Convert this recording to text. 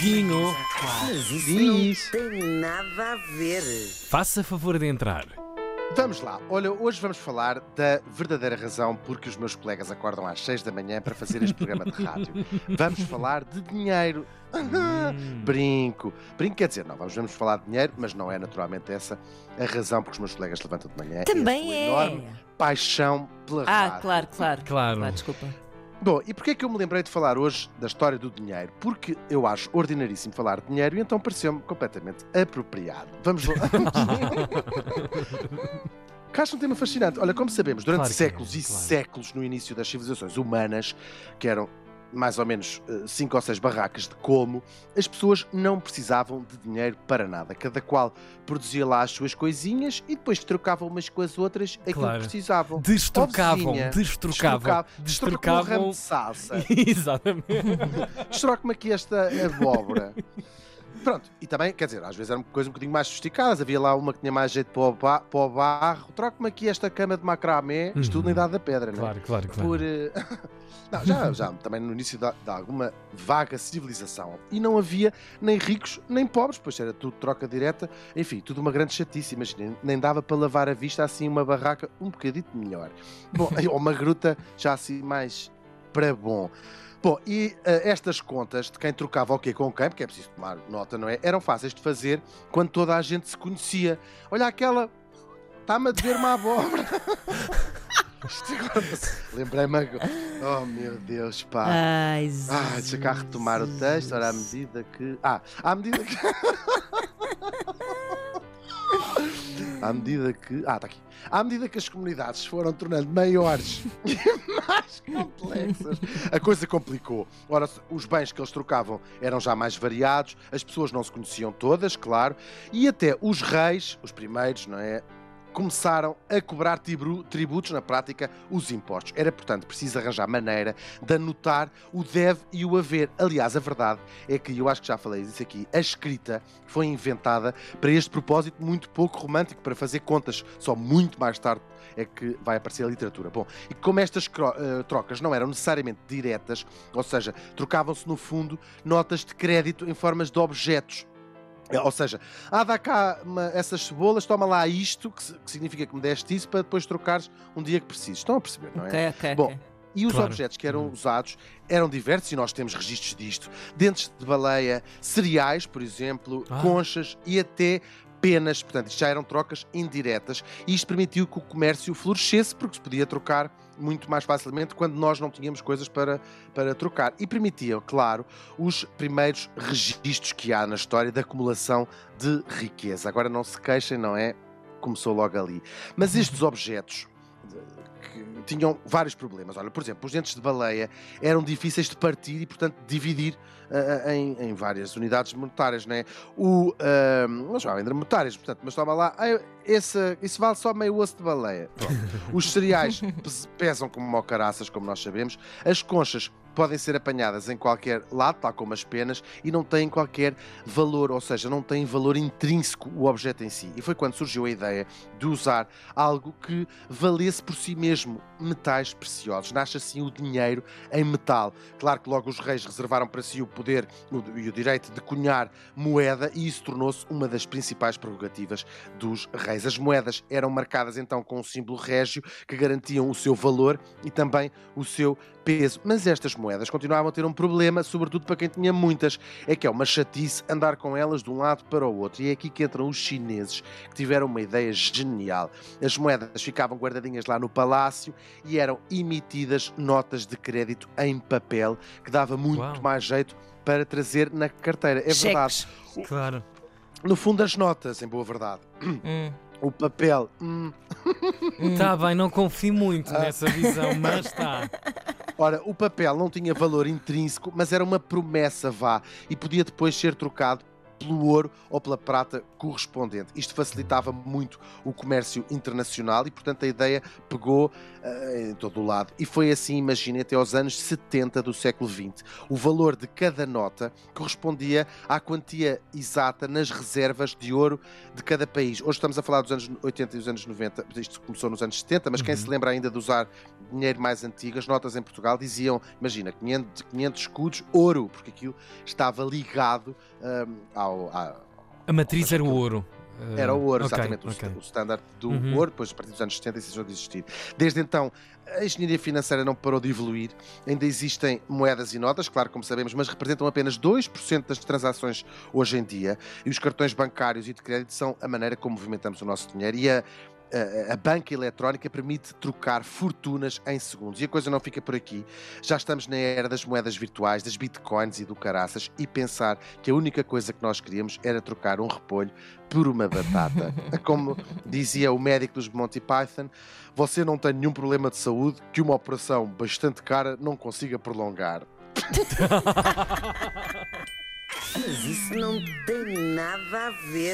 Dioguinho, Mas isso Diz. não tem nada a ver. faça favor de entrar. Vamos lá. Olha, hoje vamos falar da verdadeira razão porque os meus colegas acordam às 6 da manhã para fazer este programa de rádio. Vamos falar de dinheiro. Hum. Brinco. Brinco quer dizer, não, vamos, vamos falar de dinheiro, mas não é naturalmente essa a razão porque os meus colegas levantam de manhã. Também é. enorme é. paixão pela Ah, rádio. claro, claro. Claro. Claro, desculpa. Bom, e porquê é que eu me lembrei de falar hoje da história do dinheiro? Porque eu acho ordinaríssimo falar de dinheiro e então pareceu-me completamente apropriado. Vamos lá. Que acho um tema fascinante. Olha, como sabemos, durante Claro é, séculos e claro. séculos no início das civilizações humanas, que eram mais ou menos eh, cinco ou seis barracas de colmo, as pessoas não precisavam de dinheiro para nada. Cada qual produzia lá as suas coisinhas e depois trocavam umas com as outras aquilo Claro. que precisavam. Destrocavam, Vizinha. destrocavam. Destroca um ramo de salsa. Exatamente. Destroca-me aqui esta abóbora. Pronto, e também, quer dizer, às vezes eram coisas um bocadinho mais sofisticadas. Havia lá uma que tinha mais jeito para o, ba- para o barro. Troca-me aqui esta cama de macramé. Isto tudo na Uhum. idade da pedra, não é? Claro, claro, claro. Por, eh, não, já, já, também no início da- de, alguma vaga civilização. E não havia nem ricos nem pobres, pois era tudo troca direta. Enfim, tudo uma grande chatice. Imaginem, nem dava para lavar a vista assim uma barraca um bocadito melhor. Bom, ou uma gruta já assim mais para bom. Bom, e eh, estas contas de quem trocava o quê com quem, porque é preciso tomar nota, não é? Eram fáceis de fazer quando toda a gente se conhecia. Olha aquela, está-me a dever uma abóbora. Lembrei-me agora. Oh meu Deus, pá. Ai, Ah, deixa cá retomar o texto. Ora, à medida que. Ah, à medida que. À medida que. Ah, está aqui. À medida que as comunidades foram tornando maiores e mais complexas, a coisa complicou. Ora, os bens que eles trocavam eram já mais variados, as pessoas não se conheciam todas, claro, e até os reis, os primeiros, não é? Começaram a cobrar tributos, na prática, os impostos. Era, portanto, preciso arranjar maneira de anotar o deve e o haver. Aliás, a verdade é que, eu acho que já falei disso aqui, a escrita foi inventada para este propósito muito pouco romântico, para fazer contas. Só muito mais tarde é que vai aparecer a literatura. Bom, e como estas eh, trocas não eram necessariamente diretas, ou seja, trocavam-se no fundo notas de crédito em formas de objetos. Eh, Ou seja, ah, dá cá uma- essas cebolas, toma lá isto, que, que significa que me deste isso, para depois trocares um dia que precises. Estão a perceber, não é? Ok, ok, Bom. E os Claro. objetos que eram Hum. usados eram diversos e nós temos registros disto. Dentes de baleia, cereais, por exemplo, Ah. conchas e até penas. Portanto, já eram trocas indiretas e isto permitiu que o comércio florescesse porque se podia trocar muito mais facilmente quando nós não tínhamos coisas para, para trocar. E permitia, claro, os primeiros registros que há na história da acumulação de riqueza. Agora não se queixem, não é? Começou logo ali. Mas estes objetos que tinham vários problemas. Olha, por exemplo, os dentes de baleia eram difíceis de partir e, portanto, dividir ah, em, em várias unidades monetárias, não é? O, ah, não chamava ainda monetárias, portanto, mas toma lá, ah, esse, isso vale só meio osso de baleia. Pronto. Os cereais pes- pesam como mocaraças, como nós sabemos. As conchas podem ser apanhadas em qualquer lado, tal como as penas, e não têm qualquer valor, ou seja, não tem valor intrínseco o objeto em si. E foi quando surgiu a ideia de usar algo que valesse por si mesmo metais preciosos. Nasce assim o dinheiro em metal. Claro que logo os reis reservaram para si o poder e o direito de cunhar moeda e isso tornou-se uma das principais prerrogativas dos reis. As moedas eram marcadas então com um símbolo régio que garantiam o seu valor e também o seu peso. Mas estas moedas continuavam a ter um problema, sobretudo para quem tinha muitas. É que é uma chatice andar com elas de um lado para o outro. E é aqui que entram os chineses, que tiveram uma ideia genial. As moedas ficavam guardadinhas lá no palácio e eram emitidas notas de crédito em papel, que dava muito Uau. mais jeito para trazer na carteira. É verdade. Cheques. Claro. No fundo, as notas, em boa verdade. Hum, O papel, hum, hum. Está bem, não confio muito Ah. nessa visão, mas está. Ora, o papel não tinha valor intrínseco, mas era uma promessa, vá, e podia depois ser trocado pelo ouro ou pela prata correspondente. Isto facilitava muito o comércio internacional e, portanto, a ideia pegou uh, em todo o lado. E foi assim, imaginem, até aos anos 70 do século XX. O valor de cada nota correspondia à quantia exata nas reservas de ouro de cada país. Hoje estamos a falar dos anos 80 e dos anos 90, isto começou nos anos 70, mas quem Uhum. se lembra ainda de usar dinheiro mais antigo, as notas em Portugal diziam, imagina, 500, 500 escudos, ouro, porque aquilo estava ligado hum, ao, à- A matriz era o ouro. Era o ouro, ok, exatamente, o ok. sta- o standard do Uhum. ouro, depois a partir dos anos 70 isso deixou de existir. Desde então, a engenharia financeira não parou de evoluir, ainda existem moedas e notas, claro, como sabemos, mas representam apenas 2% das transações hoje em dia, e os cartões bancários e de crédito são a maneira como movimentamos o nosso dinheiro, e a, a- a banca eletrónica permite trocar fortunas em segundos. E a coisa não fica por aqui. Já estamos na era das moedas virtuais, das bitcoins e do caraças, e pensar que a única coisa que nós queríamos era trocar um repolho por uma batata. Como dizia o médico dos Monty Python, você não tem nenhum problema de saúde que uma operação bastante cara não consiga prolongar. Mas isso não tem nada a ver.